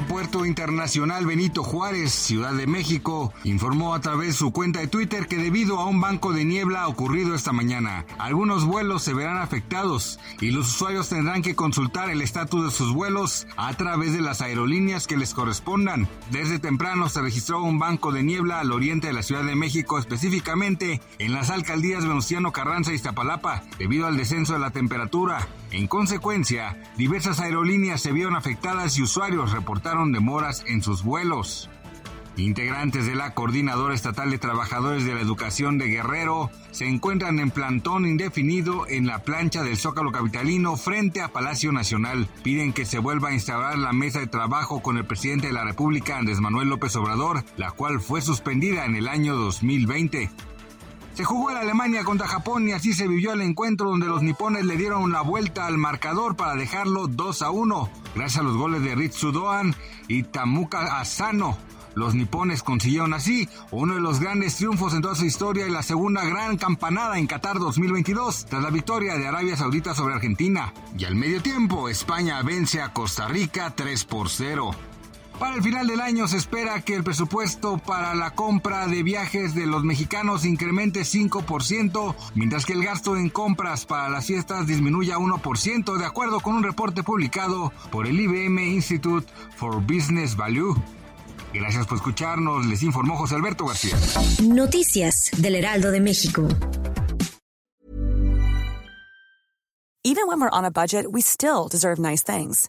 Aeropuerto Internacional Benito Juárez, Ciudad de México, informó a través de su cuenta de Twitter que debido a un banco de niebla ocurrido esta mañana, algunos vuelos se verán afectados y los usuarios tendrán que consultar el estatus de sus vuelos a través de las aerolíneas que les correspondan. Desde temprano se registró un banco de niebla al oriente de la Ciudad de México, específicamente en las alcaldías Venustiano Carranza y Iztapalapa, debido al descenso de la temperatura. En consecuencia, diversas aerolíneas se vieron afectadas y usuarios reportaron demoras en sus vuelos. Integrantes de la Coordinadora Estatal de Trabajadores de la Educación de Guerrero se encuentran en plantón indefinido en la plancha del Zócalo Capitalino frente a Palacio Nacional. Piden que se vuelva a instaurar la mesa de trabajo con el presidente de la República, Andrés Manuel López Obrador, la cual fue suspendida en el año 2020. Se jugó en Alemania contra Japón y así se vivió el encuentro donde los nipones le dieron la vuelta al marcador para dejarlo 2 a 1. Gracias a los goles de Ritsu Doan y Tamuka Asano. Los nipones consiguieron así uno de los grandes triunfos en toda su historia y la segunda gran campanada en Qatar 2022 tras la victoria de Arabia Saudita sobre Argentina. Y al medio tiempo, España vence a Costa Rica 3 por 0. Para el final del año se espera que el presupuesto para la compra de viajes de los mexicanos incremente 5%, mientras que el gasto en compras para las fiestas disminuya 1%, de acuerdo con un reporte publicado por el IBM Institute for Business Value. Gracias por escucharnos, les informó José Alberto García. Noticias del Heraldo de México. Even when we're on a budget, we still deserve nice things.